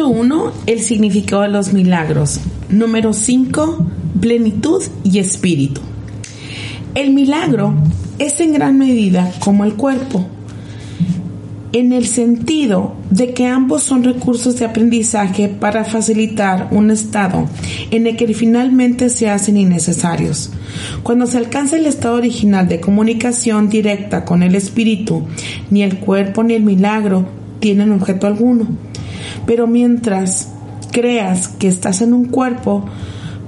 Capítulo 1. El significado de los milagros. Número 5. Plenitud y espíritu. El milagro es en gran medida como el cuerpo, en el sentido de que ambos son recursos de aprendizaje para facilitar un estado en el que finalmente se hacen innecesarios. Cuando se alcanza el estado original de comunicación directa con el espíritu, ni el cuerpo ni el milagro tienen objeto alguno pero mientras creas que estás en un cuerpo,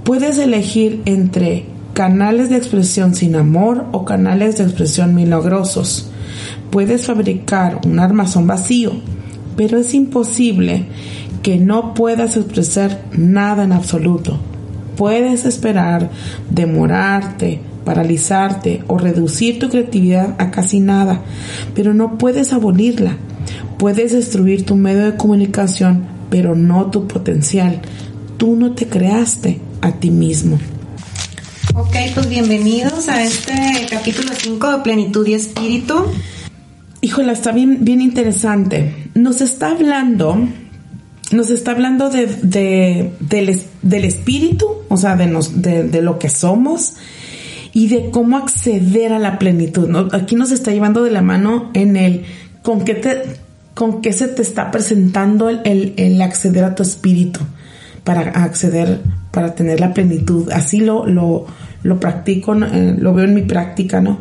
puedes elegir entre canales de expresión sin amor o canales de expresión milagrosos. Puedes fabricar un armazón vacío, pero es imposible que no puedas expresar nada en absoluto. Puedes esperar, demorarte, paralizarte o reducir tu creatividad a casi nada, pero no puedes abolirla. Puedes destruir tu medio de comunicación, pero no tu potencial. Tú no te creaste a ti mismo. Ok, pues bienvenidos a este capítulo 5 de Plenitud y Espíritu. Híjole, está bien, bien interesante. Nos está hablando, nos está hablando de, del, espíritu, o sea, de, nos, de, lo que somos y de cómo acceder a la plenitud. Aquí nos está llevando de la mano en el con qué te, con qué se te está presentando el, el, acceder a tu espíritu para acceder, para tener la plenitud. Así lo, lo, lo practico, eh, lo veo en mi práctica, ¿no?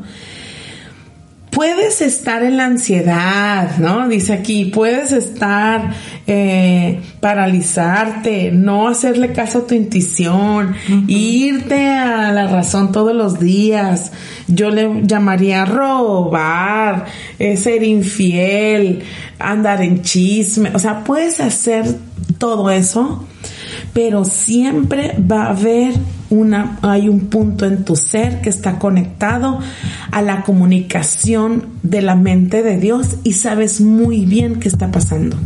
Puedes estar en la ansiedad, ¿no? Dice aquí, puedes estar, eh, paralizarte, no hacerle caso a tu intuición, irte a la razón todos los días. Yo le llamaría robar, eh, ser infiel, andar en chisme. O sea, puedes hacer todo eso, pero siempre va a haber una, hay un punto en tu ser que está conectado a la comunicación de la mente de Dios y sabes muy bien qué está pasando.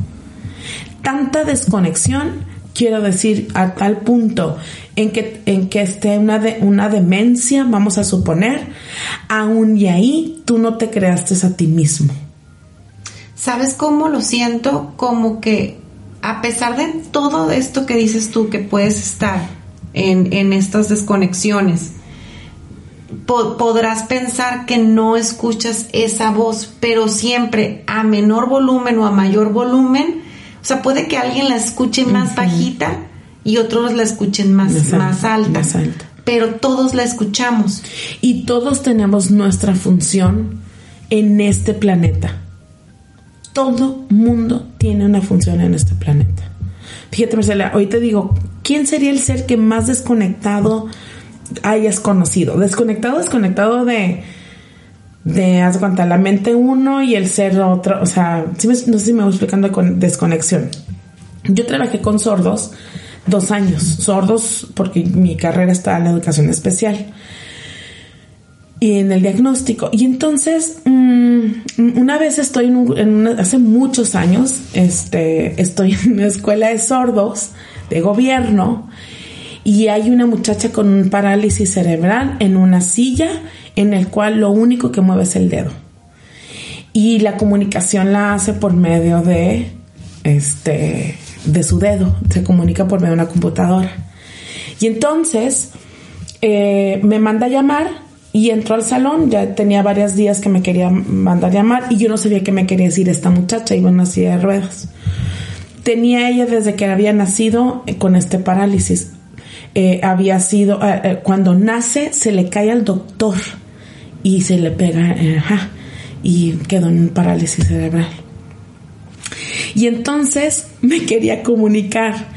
Tanta desconexión, quiero decir, a tal punto en que, en que esté una, de, una demencia, vamos a suponer, aún y ahí tú no te creaste a ti mismo. ¿Sabes cómo lo siento? Como que a pesar de todo esto que dices tú que puedes estar en, estas desconexiones. podrás pensar que no escuchas esa voz, pero siempre a menor volumen o a mayor volumen, o sea, puede que alguien la escuche más bajita y otros la escuchen más, más, alta, más alta, pero todos la escuchamos. Y todos tenemos nuestra función en este planeta. Todo mundo tiene una función en este planeta. Fíjate, Marcela, hoy te digo, ¿quién sería el ser que más desconectado hayas conocido? Desconectado, desconectado de, de, haz cuenta, la mente uno y el ser otro, o sea, no sé si me voy explicando con desconexión. Yo trabajé con sordos dos años, sordos porque mi carrera está en la educación especial y en el diagnóstico. Y entonces, mm, una vez estoy en, hace muchos años, este, estoy en una escuela de sordos de gobierno y hay una muchacha con un parálisis cerebral en una silla en el cual lo único que mueve es el dedo. Y la comunicación la hace por medio de este de su dedo, se comunica por medio de una computadora. Y entonces eh, me manda a llamar y entró al salón, ya tenía varios días que me quería mandar llamar y yo no sabía qué me quería decir esta muchacha, iba en una de ruedas tenía ella desde que había nacido eh, con este parálisis. Eh, había sido, eh, cuando nace se le cae al doctor y se le pega, y quedó en parálisis cerebral. Y entonces me quería comunicar.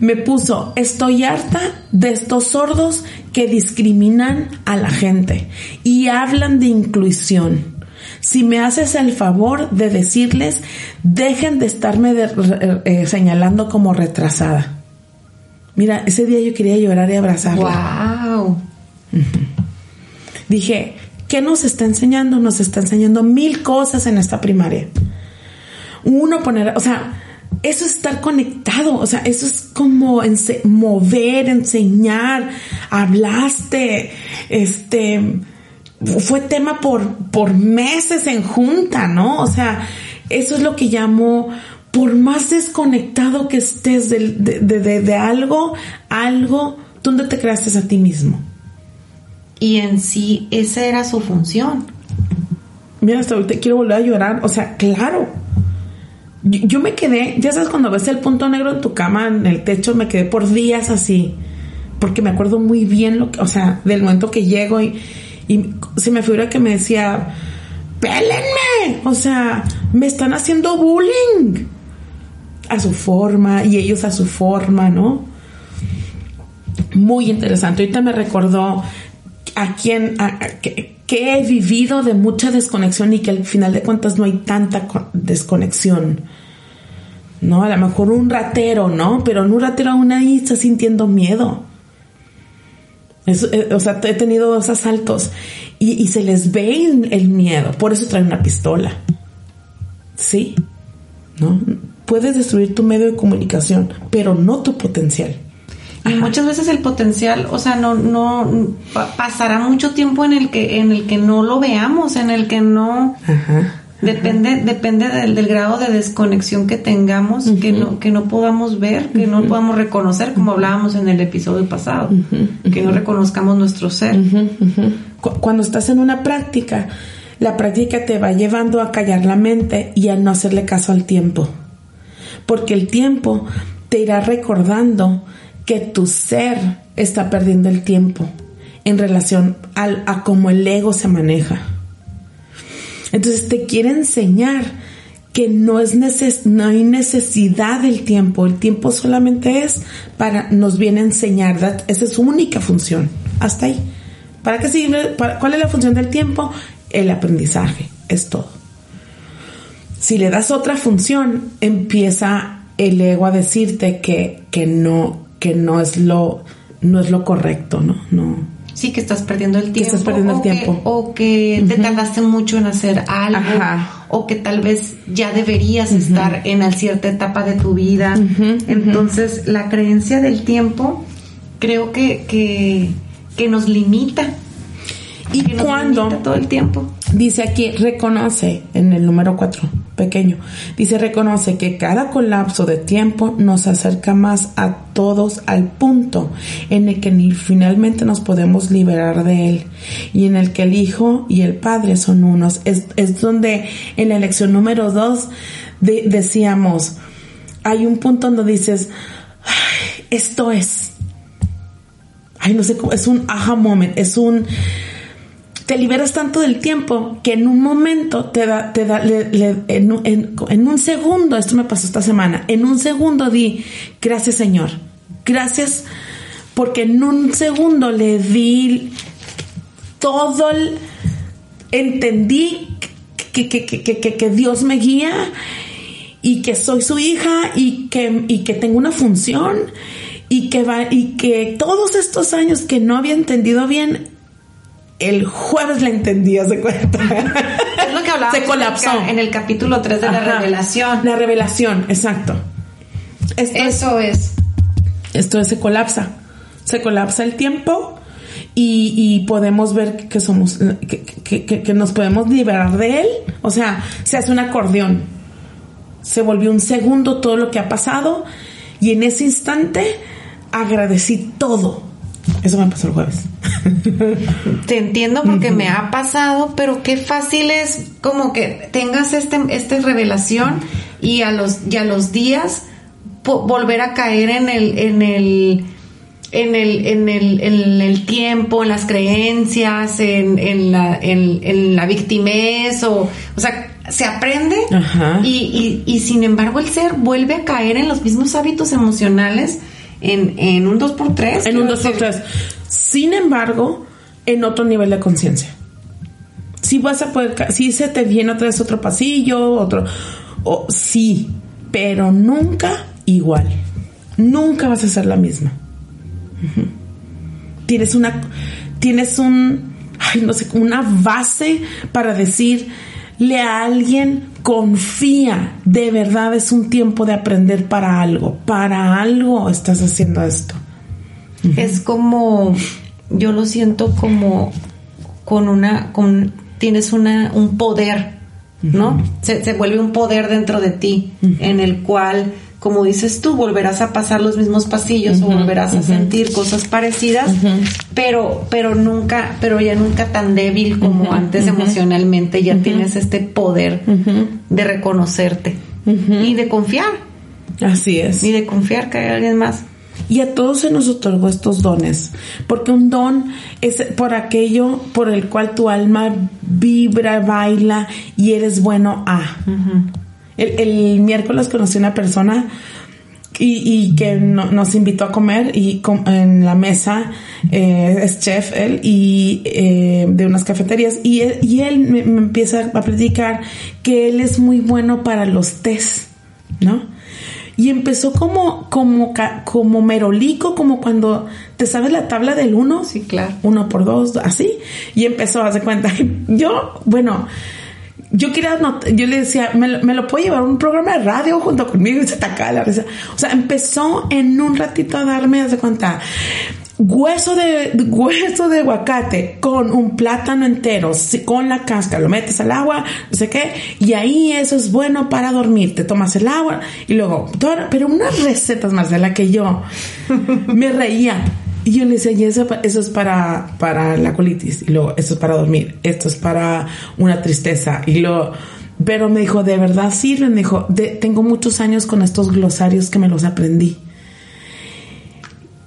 Me puso, estoy harta de estos sordos que discriminan a la gente y hablan de inclusión. si me haces el favor de decirles, dejen de estarme eh, señalando como retrasada. Mira, ese día yo quería llorar y abrazarla. ¡Wow! Dije, ¿qué nos está enseñando? Nos está enseñando mil cosas en esta primaria. Uno poner, o sea, eso es estar conectado, o sea, eso es como mover, enseñar, hablaste, este, fue tema por, por meses en junta, ¿no? O sea, eso es lo que llamo, por más desconectado que estés de, de, de, algo, algo, ¿dónde te creaste a ti mismo? Y en sí, esa era su función. Mira, hasta ahorita quiero volver a llorar, o sea, claro yo, me quedé, ya sabes, cuando ves el punto negro en tu cama, en el techo, me quedé por días así, porque me acuerdo muy bien lo que, o sea, del momento que llego y, se me figura que me decía, pélenme, o sea, me están haciendo bullying a su forma y ellos a su forma, ¿no? Muy interesante. Ahorita me recordó a quien, que, he vivido de mucha desconexión y que al final de cuentas no hay tanta desconexión. ¿No? A lo mejor un ratero, ¿no? Pero en un ratero aún ahí está sintiendo miedo. Eh, o sea, he tenido dos asaltos y, se les ve el miedo. Por eso trae una pistola. ¿Sí? ¿No? Puedes destruir tu medio de comunicación, pero no tu potencial. Y muchas veces el potencial, o sea, no, no, pasará mucho tiempo en el que, en el que no lo veamos, en el que no, depende, depende del, grado de desconexión que tengamos, que no, que no podamos ver, que no podamos reconocer, como hablábamos en el episodio pasado, que no reconozcamos nuestro ser. Cuando estás en una práctica, la práctica te va llevando a callar la mente y a no hacerle caso al tiempo. Porque el tiempo te irá recordando que tu ser está perdiendo el tiempo en relación al, a cómo el ego se maneja. Entonces te quiere enseñar que no, es no hay necesidad del tiempo, el tiempo solamente es para, nos viene a enseñar, esa es su única función, hasta ahí. ¿Para qué sirve? ¿Cuál es la función del tiempo? El aprendizaje, es todo. Si le das otra función, empieza el ego a decirte que, que no, que no es lo, no es lo correcto, ¿no? No. Sí, que estás perdiendo el tiempo. estás perdiendo el tiempo. Que, o que te tardaste mucho en hacer algo. O que tal vez ya deberías estar en cierta etapa de tu vida. Entonces, la creencia del tiempo creo que, que, que nos limita. Y cuando todo el tiempo. Dice aquí, reconoce en el número 4, pequeño, dice, reconoce que cada colapso de tiempo nos acerca más a todos al punto en el que finalmente nos podemos liberar de él y en el que el Hijo y el Padre son unos. Es, donde en la lección número 2 decíamos, hay un punto donde dices, esto es, ay, no sé cómo, es un aha moment, es un te liberas tanto del tiempo que en un momento te da, te da, en, un segundo, esto me pasó esta semana, en un segundo di, gracias Señor, gracias porque en un segundo le di todo el, entendí que, que, que, que, Dios me guía y que soy su hija y que, y que tengo una función y que va, y que todos estos años que no había entendido bien el jueves la entendía, se cuenta. Es lo que hablábamos se colapsó. En el capítulo 3 de la revelación. La revelación, exacto. Eso es, Esto es, se colapsa. Se colapsa el tiempo y, podemos ver que somos, que, que, nos podemos liberar de él. O sea, se hace un acordeón. Se volvió un segundo todo lo que ha pasado y en ese instante agradecí todo eso me pasó el jueves. Te entiendo porque me ha pasado, pero qué fácil es como que tengas este, esta revelación y a los, y los días volver a caer en el, en el, en el, en el, en el tiempo, en las creencias, en, en, la, en, la victimez, o, o sea, se aprende y, y, y sin embargo el ser vuelve a caer en los mismos hábitos emocionales en, un 2x3. En un 2x3. Sin embargo, en otro nivel de conciencia. Si vas a poder, si se te viene otra vez otro pasillo, otro, o, sí, pero nunca igual. Nunca vas a ser la misma. Tienes una, tienes un, ay, no sé, una base para decirle a alguien, confía, de verdad es un tiempo de aprender para algo, para algo estás haciendo esto. Es como, yo lo siento como con una, con, tienes una, un poder, ¿no? se, se, vuelve un poder dentro de ti, en el cual como dices tú, volverás a pasar los mismos pasillos o volverás a sentir cosas parecidas, pero, pero nunca, pero ya nunca tan débil como antes emocionalmente, ya tienes este poder de reconocerte y de confiar. Así es. Y de confiar que hay alguien más. Y a todos se nos otorgó estos dones, porque un don es por aquello por el cual tu alma vibra, baila y eres bueno a. El, miércoles conocí una persona y, que nos invitó a comer y en la mesa eh, es chef él y eh, de unas cafeterías y él, me, empieza a platicar que él es muy bueno para los tés, ¿no? Y empezó como, como, como merolico, como cuando te sabes la tabla del uno. Sí, claro. Uno por dos, así. Y empezó a hacer cuenta. Yo, bueno, yo quería, yo le decía, ¿me, lo puedo llevar a un programa de radio junto conmigo y se atacaba la risa. O sea, empezó en un ratito a darme, hace cuenta, hueso de, hueso de aguacate con un plátano entero, con la cáscara, lo metes al agua, no sé qué, y ahí eso es bueno para dormir. Te tomas el agua y luego, pero unas recetas más de la que yo me reía. Y yo le decía, y eso, es para, para la colitis, y luego, eso es para dormir, esto es para una tristeza, y luego, pero me dijo, ¿de verdad sirven? Me dijo, tengo muchos años con estos glosarios que me los aprendí.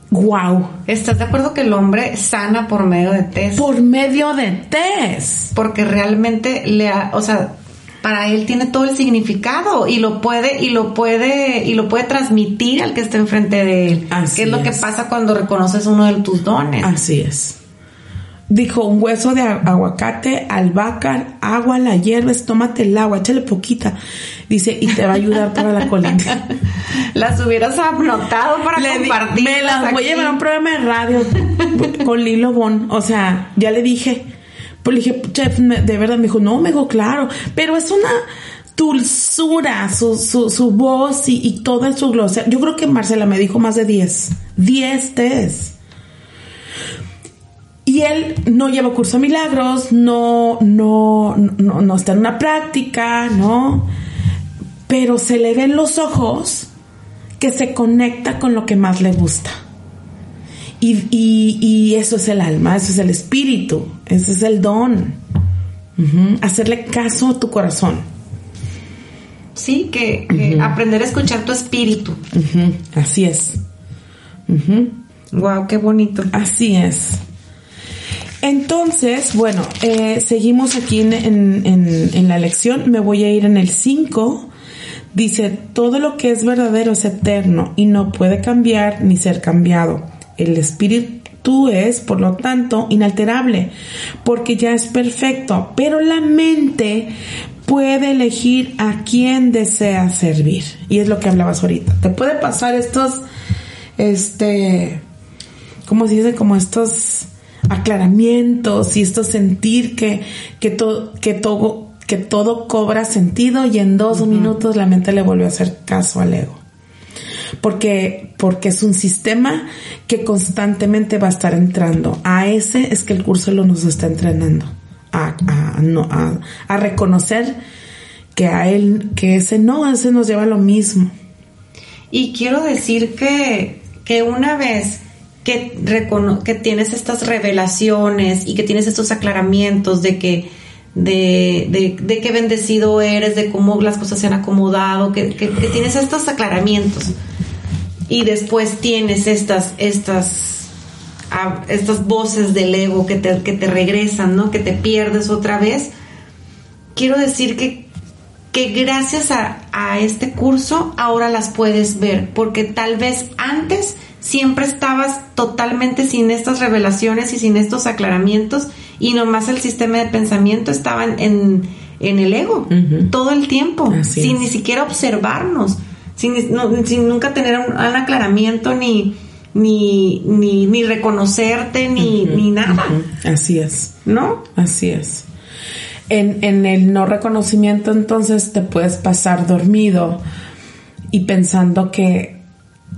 Wow. ¿Estás de acuerdo que el hombre sana por medio de test? Por medio de test. Porque realmente le ha, o sea, para él tiene todo el significado y lo puede y lo puede y lo puede transmitir al que está enfrente de él. Así ¿Qué es, lo que pasa cuando reconoces uno de tus dones? Así es. Dijo un hueso de aguacate, albahaca, agua, la hierba, tómate el agua, échale poquita. Dice, y te va a ayudar para la colitis. las hubieras anotado para compartir. Me las voy a llevar a un programa de radio con Lilo Bon. O sea, ya le dije pues le dije, chef, de verdad, me dijo, no, me dijo, claro, pero es una dulzura, su, su, su voz y, y toda su glosa. Yo creo que Marcela me dijo más de 10, 10 test. Y él no lleva curso de milagros, no, no, no, no está en una práctica, ¿no? Pero se le ven los ojos que se conecta con lo que más le gusta. Y, eso es el alma, eso es el espíritu, ese es el don. Hacerle caso a tu corazón. Sí, que, aprender a escuchar tu espíritu. Así es. Wow, qué bonito. Así es. Entonces, bueno, eh, seguimos aquí en, en, la lección. Me voy a ir en el 5. Dice, todo lo que es verdadero es eterno y no puede cambiar ni ser cambiado el espíritu es, por lo tanto, inalterable, porque ya es perfecto, pero la mente puede elegir a quién desea servir. Y es lo que hablabas ahorita. Te puede pasar estos, este, ¿cómo se dice? Como estos aclaramientos y esto sentir que, que, todo que todo que todo cobra sentido y en dos minutos la mente le vuelve a hacer caso al ego porque, porque es un sistema que constantemente va a estar entrando. A ese es que el curso lo nos está entrenando, a, a, a, reconocer que a él, que ese no, ese nos lleva a lo mismo. Y quiero decir que, que una vez que, que tienes estas revelaciones y que tienes estos aclaramientos de que de, de, de, qué bendecido eres, de cómo las cosas se han acomodado, que, que, que, tienes estos aclaramientos y después tienes estas, estas, ah, estas voces del ego que te, que te regresan, ¿no? Que te pierdes otra vez. Quiero decir que, que gracias a, a este curso ahora las puedes ver, porque tal vez antes siempre estabas totalmente sin estas revelaciones y sin estos aclaramientos y nomás el sistema de pensamiento estaba en, en, el ego todo el tiempo, sin ni siquiera observarnos, sin, sin nunca tener un, aclaramiento ni, ni, ni, ni reconocerte, ni, ni nada. Así es. ¿No? Así es. En, en el no reconocimiento entonces te puedes pasar dormido y pensando que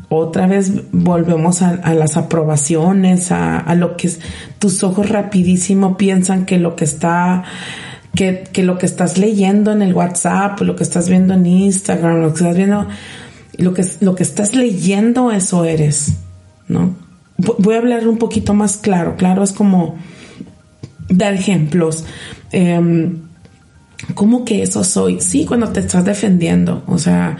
otra vez volvemos a, las aprobaciones, a, lo que tus ojos rapidísimo piensan que lo que está, que, lo que estás leyendo en el WhatsApp, lo que estás viendo en Instagram, lo que estás viendo, lo que, lo que estás leyendo, eso eres, ¿no? Voy a hablar un poquito más claro, claro, es como dar ejemplos. Em, ¿Cómo que eso soy? Sí, cuando te estás defendiendo, o sea,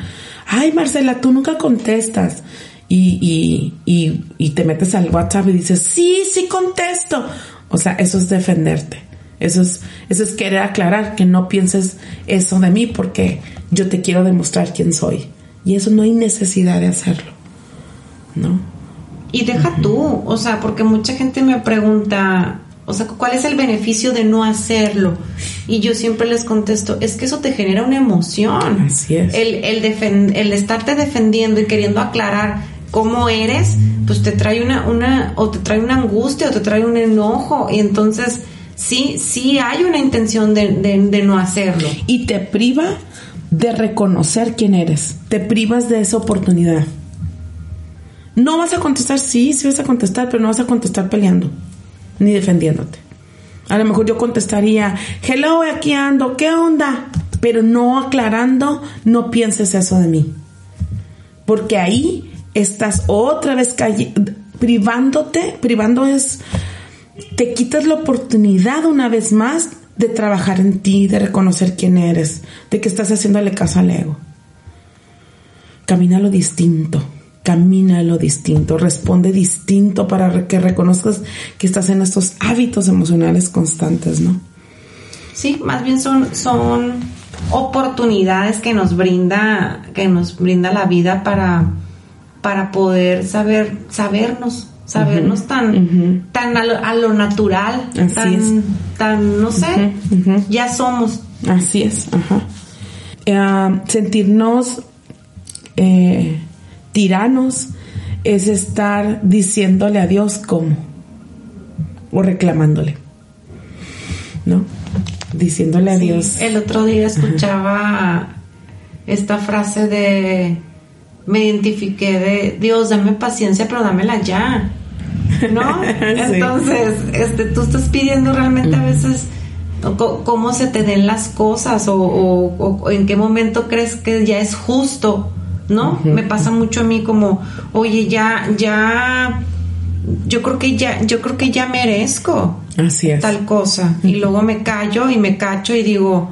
ay Marcela, tú nunca contestas. Y, y, y, te metes al WhatsApp y dices, sí, sí contesto. O sea, eso es defenderte. Eso es, eso es querer aclarar que no pienses eso de mí porque yo te quiero demostrar quién soy. Y eso no hay necesidad de hacerlo. ¿No? Y deja tú, o sea, porque mucha gente me pregunta, o sea, ¿cuál es el beneficio de no hacerlo? Y yo siempre les contesto, es que eso te genera una emoción. Así es. El, el, el estarte defendiendo y queriendo aclarar cómo eres, pues te trae una, una, o te trae una angustia, o te trae un enojo. Y entonces, sí, sí hay una intención de, no hacerlo. Y te priva de reconocer quién eres. Te privas de esa oportunidad. No vas a contestar, sí, sí vas a contestar, pero no vas a contestar peleando ni defendiéndote. A lo mejor yo contestaría, hello, aquí ando, ¿qué onda? Pero no aclarando, no pienses eso de mí. Porque ahí estás otra vez privándote, privando es, te quitas la oportunidad una vez más de trabajar en ti, de reconocer quién eres, de que estás haciéndole caso al ego. Camina lo distinto camina lo distinto, responde distinto para que reconozcas que estás en estos hábitos emocionales constantes, ¿no? Sí, más bien son, son oportunidades que nos brinda, que nos brinda la vida para, para poder saber, sabernos, sabernos tan, tan a lo, natural, tan, tan, no sé, ya somos. Así es, ajá. Eh, sentirnos eh, tiranos es estar diciéndole a Dios cómo o reclamándole. ¿No? Diciéndole a Dios. El otro día escuchaba esta frase de me identifiqué de Dios, dame paciencia, pero dámela ya. ¿No? Entonces, este, tú estás pidiendo realmente a veces cómo se te den las cosas o, o, en qué momento crees que ya es justo ¿no? Me pasa mucho a mí como, oye, ya, ya, yo creo que ya, yo creo que ya merezco Así es. tal cosa. Y luego me callo y me cacho y digo,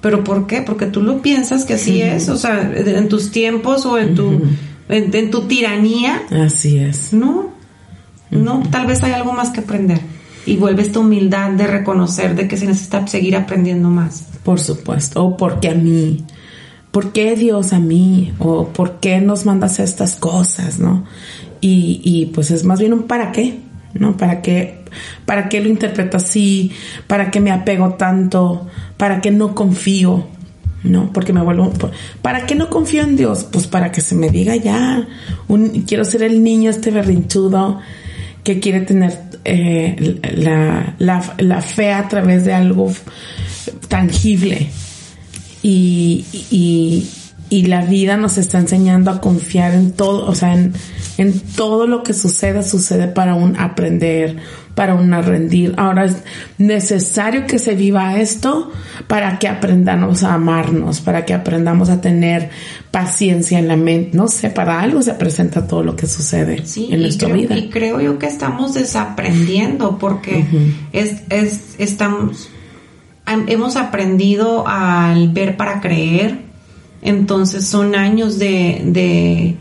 ¿pero por qué? Porque tú lo piensas que así es, o sea, en tus tiempos o en tu, en, tu tiranía. Así es. No, no, tal vez hay algo más que aprender. Y vuelve esta humildad de reconocer de que se necesita seguir aprendiendo más. Por supuesto, o porque a mí, ¿por qué Dios a mí? ¿O por qué nos mandas estas cosas? ¿No? Y, y pues es más bien un para qué, ¿no? ¿Para qué, para qué lo interpreto así? ¿Para qué me apego tanto? ¿Para qué no confío? ¿no? Porque me vuelvo... ¿Para qué no confío en Dios? Pues para que se me diga ya. Quiero ser el niño este berrinchudo que quiere tener eh, la, fe a través de algo tangible, y, la vida nos está enseñando a confiar en todo, o sea, en, en todo lo que sucede, sucede para un aprender, para un rendir. Ahora es necesario que se viva esto para que aprendamos a amarnos, para que aprendamos a tener paciencia en la mente. No sé, para algo se presenta todo lo que sucede en nuestra vida. Y creo yo que estamos desaprendiendo porque es, es, estamos hemos aprendido al ver para creer, entonces son años de,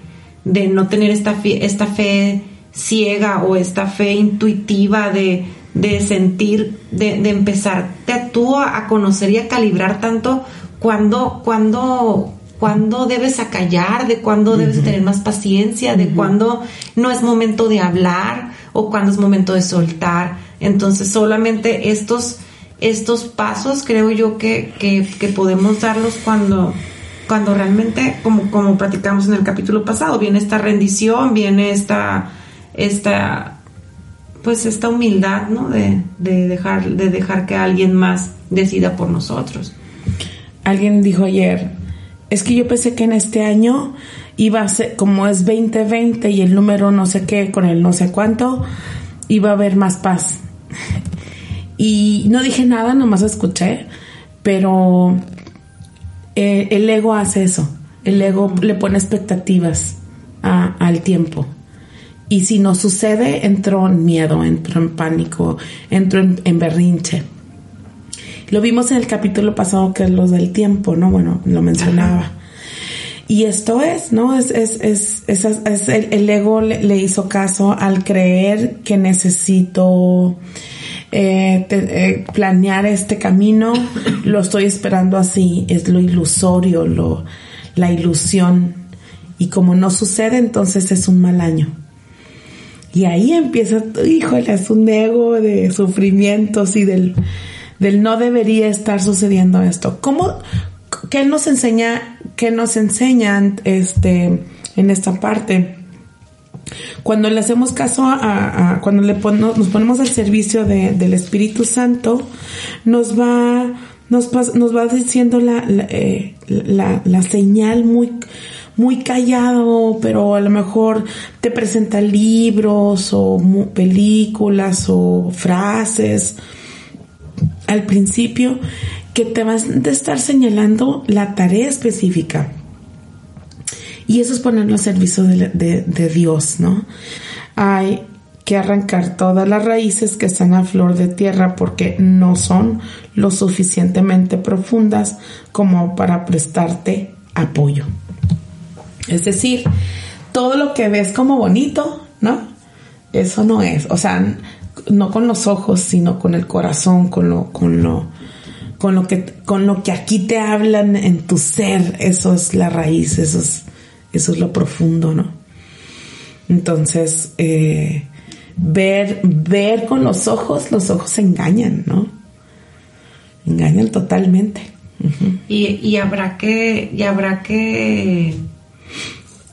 de, no tener esta esta fe ciega o esta fe intuitiva de, de sentir, de, de empezar tú a, conocer y a calibrar tanto cuando, cuando, cuando debes acallar, de cuando debes tener más paciencia, de cuando no es momento de hablar o cuando es momento de soltar. Entonces solamente estos, estos pasos creo yo que, que, que podemos darlos cuando, cuando realmente, como, como platicamos en el capítulo pasado, viene esta rendición, viene esta, esta, pues esta humildad, ¿no? De, de, dejar, de dejar que alguien más decida por nosotros. Alguien dijo ayer, es que yo pensé que en este año iba a ser, como es 2020 y el número no sé qué, con el no sé cuánto, iba a haber más paz. Y no dije nada, nomás escuché, pero eh, el ego hace eso. El ego le pone expectativas al tiempo. Y si no sucede, entró en miedo, entró en pánico, entró en, berrinche. Lo vimos en el capítulo pasado que es lo del tiempo, ¿no? Bueno, lo mencionaba. Y esto es, ¿no? Es, es, es, es el, ego le, hizo caso al creer que necesito eh, eh, planear este camino, lo estoy esperando así, es lo ilusorio, lo, la ilusión. Y como no sucede, entonces es un mal año. Y ahí empieza, híjole, es un ego de sufrimientos y del, del no debería estar sucediendo esto. ¿Cómo, qué nos enseña, qué nos enseñan este, en esta parte? Cuando le hacemos caso a, cuando le nos ponemos al servicio del Espíritu Santo, nos va, nos, nos va diciendo la, eh, la, la, señal muy, muy callado, pero a lo mejor te presenta libros o películas o frases al principio que te van a estar señalando la tarea específica. Y eso es ponerlo al servicio de, Dios, ¿no? Hay que arrancar todas las raíces que están a flor de tierra porque no son lo suficientemente profundas como para prestarte apoyo. Es decir, todo lo que ves como bonito, ¿no? Eso no es, o sea, no con los ojos, sino con el corazón, con lo, con lo, con lo que, con lo que aquí te hablan en tu ser, eso es la raíz, eso es eso es lo profundo, ¿no? Entonces, eh, ver, ver con los ojos, los ojos engañan, ¿no? Engañan totalmente. y, habrá que, y habrá que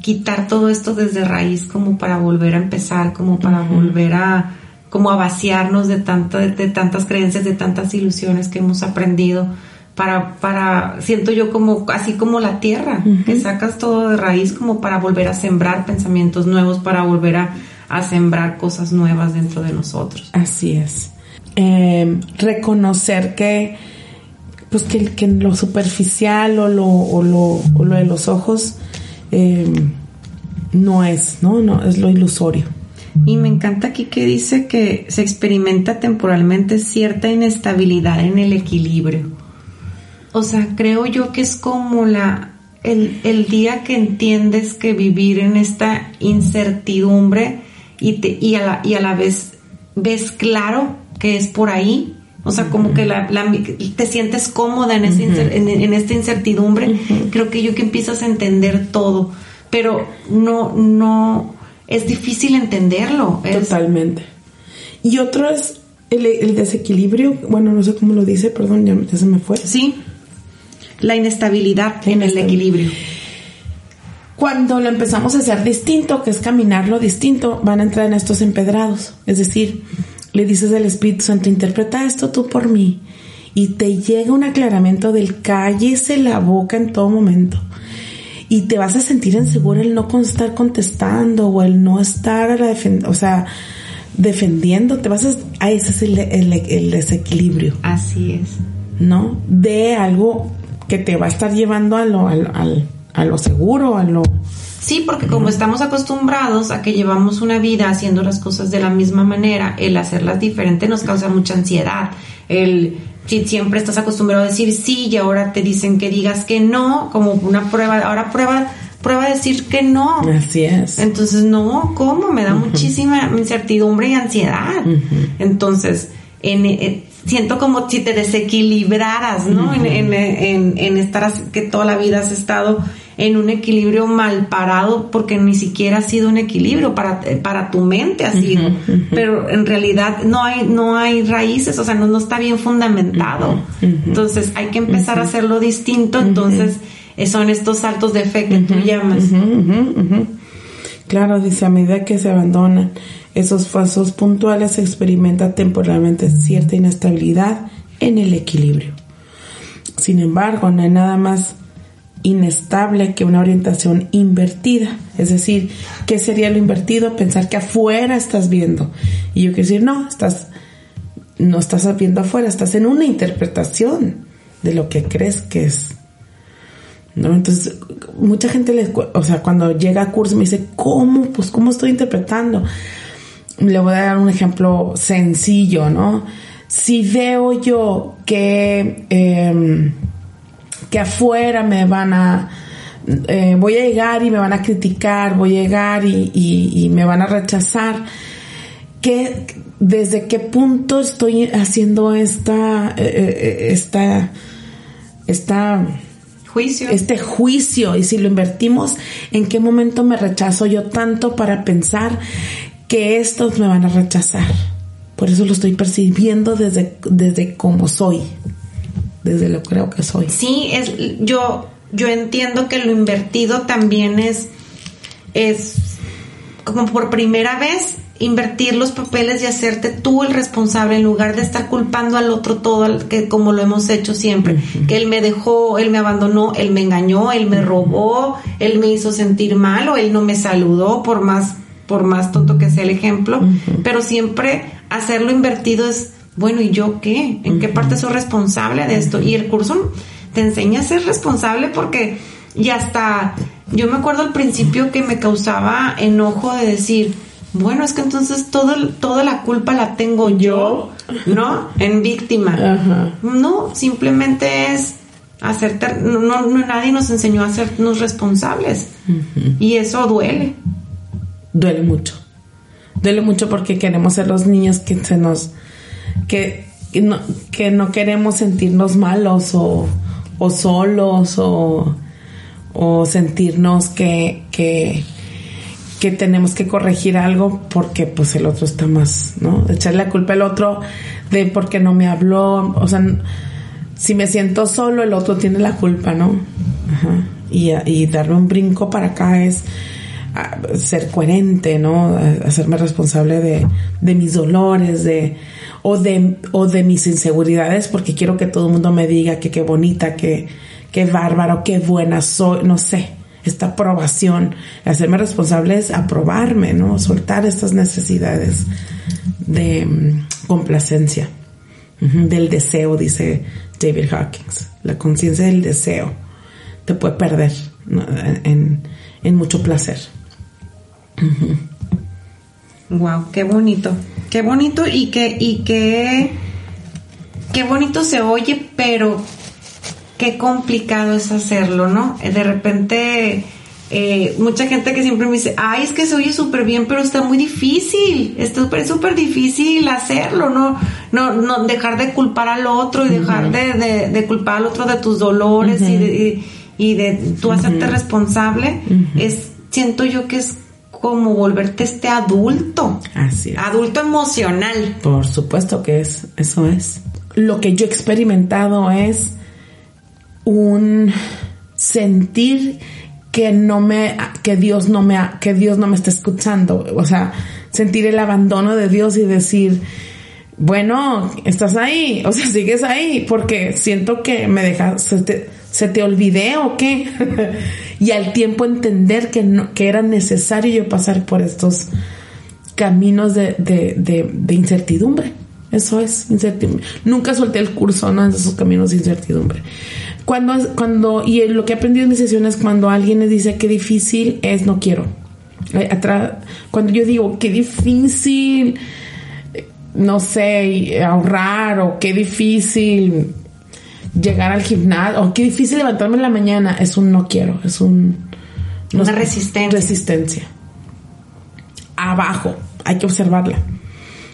quitar todo esto desde raíz como para volver a empezar, como para volver a como a vaciarnos de, tanto, de tantas creencias, de tantas ilusiones que hemos aprendido para, para, siento yo como, así como la tierra, que sacas todo de raíz como para volver a sembrar pensamientos nuevos, para volver a, sembrar cosas nuevas dentro de nosotros. Así es. Em, reconocer que, pues que, que, lo superficial o lo, o lo, o lo de los ojos em, no es, ¿no? No, es lo ilusorio. Y me encanta aquí que dice que se experimenta temporalmente cierta inestabilidad en el equilibrio o sea, creo yo que es como la, el, día que entiendes que vivir en esta incertidumbre y, te, y, a, la, y a la vez ves claro que es por ahí, o sea, como que la, te sientes cómoda en, en, esta incertidumbre, creo que yo que empiezas a entender todo, pero no, no, es difícil entenderlo. Totalmente. Y otro es el, desequilibrio, bueno, no sé cómo lo dice, perdón, ya, ya se me fue. Sí la inestabilidad en el equilibrio. Cuando lo empezamos a hacer distinto, que es caminarlo distinto, van a entrar en estos empedrados. Es decir, le dices al Espíritu Santo, interpreta esto tú por mí. Y te llega un aclaramiento del cállese la boca en todo momento. Y te vas a sentir inseguro el no estar contestando o el no estar a la o sea, defendiendo. Te vas a, ese es el, el desequilibrio. Así es. ¿No? De algo que te va a estar llevando a lo, a lo seguro, a lo... Sí, porque como estamos acostumbrados a que llevamos una vida haciendo las cosas de la misma manera, el hacerlas diferente nos causa mucha ansiedad. El si siempre estás acostumbrado a decir sí y ahora te dicen que digas que no, como una prueba, ahora prueba prueba a decir que no. Así es. Entonces, no, ¿cómo? Me da muchísima incertidumbre y ansiedad. Entonces, en, en, siento como si te desequilibraras, ¿no? en, en, en, estar que toda la vida has estado en un equilibrio mal parado porque ni siquiera ha sido un equilibrio para, para tu mente ha sido, pero en realidad no hay, no hay raíces, o sea, no, no está bien fundamentado. Entonces hay que empezar a hacerlo distinto, entonces eh, son estos saltos de fe que tú llamas. Claro, dice, a medida que se abandonan esos pasos puntuales se experimenta temporalmente cierta inestabilidad en el equilibrio. Sin embargo, no hay nada más inestable que una orientación invertida. Es decir, ¿qué sería lo invertido? Pensar que afuera estás viendo. Y yo quiero decir, no, estás, no estás viendo afuera, estás en una interpretación de lo que crees que es. ¿No? Entonces, mucha gente le, o sea, cuando llega a curso me dice, ¿cómo? Pues, ¿cómo estoy interpretando? Le voy a dar un ejemplo sencillo, ¿no? Si veo yo que, em, que afuera me van a, eh, voy a llegar y me van a criticar, voy a llegar y, me van a rechazar, ¿qué, ¿desde qué punto estoy haciendo esta, eh, eh, esta, esta, juicio. Este juicio. Y si lo invertimos, ¿en qué momento me rechazo yo tanto para pensar que estos me van a rechazar? Por eso lo estoy percibiendo desde, desde cómo soy, desde lo creo que soy. Sí, es, yo, yo entiendo que lo invertido también es, es como por primera vez invertir los papeles y hacerte tú el responsable en lugar de estar culpando al otro todo que como lo hemos hecho siempre. Que él me dejó él me abandonó él me engañó él me robó él me hizo sentir mal o él no me saludó por más por más tonto que sea el ejemplo. Pero siempre hacerlo invertido es, bueno, ¿y yo qué? ¿En qué parte soy responsable de esto? Y el curso te enseña a ser responsable porque y hasta yo me acuerdo al principio que me causaba enojo de decir, bueno, es que entonces todo, toda la culpa la tengo yo, ¿no? En víctima. No, simplemente es hacerte, no, no, nadie nos enseñó a hacernos responsables. Y eso duele. Duele mucho duele mucho porque queremos ser los niños que se nos que, no, que no queremos sentirnos malos o, o solos o, o sentirnos que, que, que, tenemos que corregir algo porque pues el otro está más, ¿no? Echarle la culpa al otro de porque no me habló, o sea, si me siento solo el otro tiene la culpa, ¿no? Ajá. Y, y darme un brinco para acá es ser coherente, ¿no? hacerme responsable de, mis dolores, de o, de, o de mis inseguridades, porque quiero que todo el mundo me diga que qué bonita, que qué bárbaro, qué buena soy, no sé, esta aprobación. Hacerme responsable es aprobarme, ¿no? Soltar estas necesidades de mm, complacencia, del deseo, dice David Hawkins. La conciencia del deseo te puede perder en, en mucho placer. Wow, qué bonito. Qué bonito y que, y que, qué bonito se oye, pero qué complicado es hacerlo, ¿no? De repente, eh, mucha gente que siempre me dice, ay, es que se oye súper bien, pero está muy difícil, es súper difícil hacerlo, ¿no? No, no, dejar de culpar al otro y dejar de, culpar al otro de tus dolores y, de, y, de tú hacerte responsable, es, siento yo que es como volverte este adulto. Así es. Adulto emocional. Por supuesto que es, eso es. Lo que yo he experimentado es un sentir que no me que Dios no me que Dios no me está escuchando, o sea, sentir el abandono de Dios y decir, bueno, estás ahí, o sea, sigues ahí porque siento que me dejas se te, olvidé o qué. y al tiempo entender que, no, que era necesario yo pasar por estos caminos de, de, incertidumbre. Eso es incertidumbre. Nunca solté el curso, ¿no? De esos caminos de incertidumbre. Cuando, cuando, y lo que he aprendido en mis sesiones, cuando alguien me dice que difícil es no quiero. Eh, cuando yo digo qué difícil, no sé, ahorrar o qué difícil llegar al gimnasio, o qué difícil levantarme en la mañana, es un no quiero, es un... Una resistencia. Resistencia. Abajo, hay que observarla.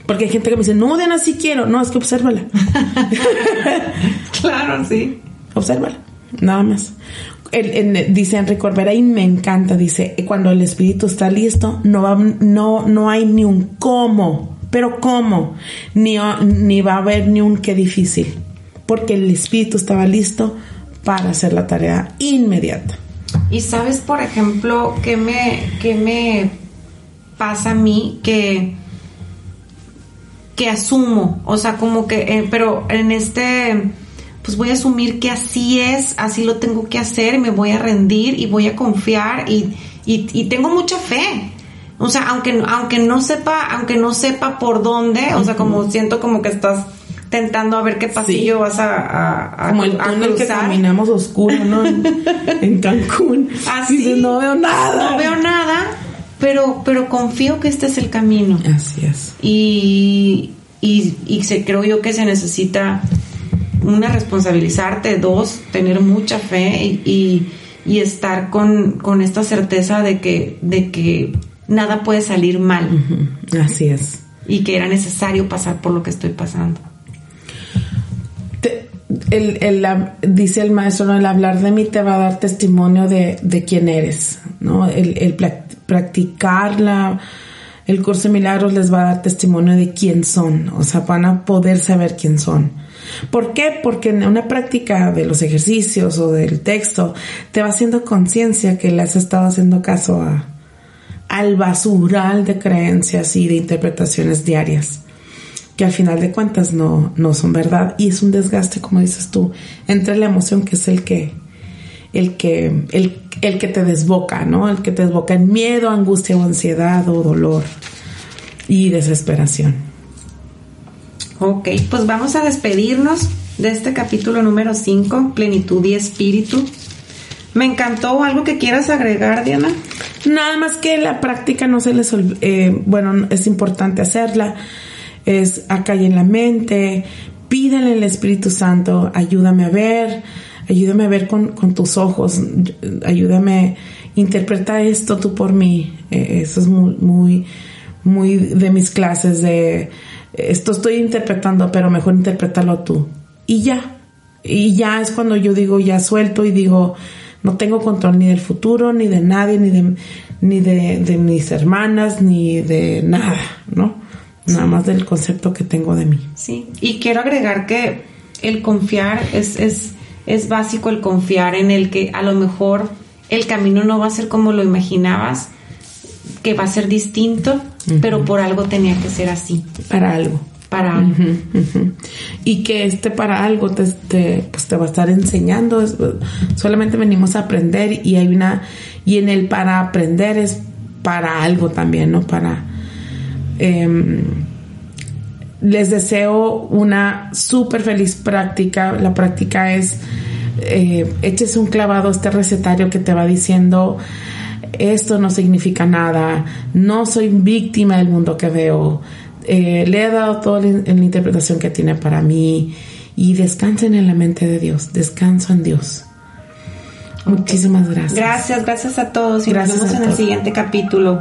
Porque hay gente que me dice, no, Diana, sí quiero. No, es que obsérvala. claro, sí. Obsérvala, nada más. dice Enrique Corbera y me encanta, dice, cuando el espíritu está listo, no, va, no, no hay ni un cómo, pero cómo, ni, ni va a haber ni un qué difícil, porque el espíritu estaba listo para hacer la tarea inmediata. Y sabes, por ejemplo, qué me, me pasa a mí que que asumo, o sea, como que, eh, pero en este, pues voy a asumir que así es, así lo tengo que hacer, me voy a rendir y voy a confiar y, y, tengo mucha fe. O sea, aunque, aunque no sepa, aunque no sepa por dónde, o sea, como siento como que estás tentando a ver qué pasillo vas a, a, como el túnel que caminamos oscuro, ¿no? en, Cancún. Así. no veo nada. No veo nada pero, pero confío que este es el camino. Así es. Y, y, se, creo yo que se necesita, una, responsabilizarte, dos, tener mucha fe y, estar con, esta certeza de que, de que nada puede salir mal. Así es. Y que era necesario pasar por lo que estoy pasando. El, dice el maestro, el hablar de mí te va a dar testimonio de, de quién eres, ¿no? El, el, practicar el curso de milagros les va a dar testimonio de quién son, o sea, van a poder saber quién son. ¿Por qué? Porque en una práctica de los ejercicios o del texto te va haciendo conciencia que le has estado haciendo caso a, al basural de creencias y de interpretaciones diarias que al final de cuentas no, no son verdad y es un desgaste, como dices tú, entre la emoción que es el que el que, el, el que te desboca, ¿no? El que te desboca en miedo, angustia o ansiedad o dolor y desesperación. Ok, pues vamos a despedirnos de este capítulo número 5, plenitud y espíritu. Me encantó algo que quieras agregar, Diana. Nada más que la práctica no se les eh, bueno, es importante hacerla. Es acá en la mente. Pídale al Espíritu Santo, ayúdame a ver ayúdame a ver con, tus ojos, ayúdame, interpreta esto tú por mí. Eh, eso es muy, muy, muy de mis clases de esto estoy interpretando, pero mejor interprétalo tú. Y ya. Y ya es cuando yo digo, ya suelto y digo, no tengo control ni del futuro, ni de nadie, ni de, ni de, mis hermanas, ni de nada, ¿no? Nada más del concepto que tengo de mí. Sí. Y quiero agregar que el confiar es, es es básico el confiar en el que a lo mejor el camino no va a ser como lo imaginabas, que va a ser distinto, pero por algo tenía que ser así. Para algo. Para algo. Y que este para algo te, pues te va a estar enseñando. solamente venimos a aprender y hay una. Y en el para aprender es para algo también, ¿no? Para. Em, les deseo una súper feliz práctica. La práctica es, eh, eches un clavado a este recetario que te va diciendo, esto no significa nada, no soy víctima del mundo que veo, eh, le he dado toda la, interpretación que tiene para mí y descansen en la mente de Dios, descanso en Dios. Muchísimas gracias. Gracias, gracias a todos y gracias nos vemos en el siguiente capítulo.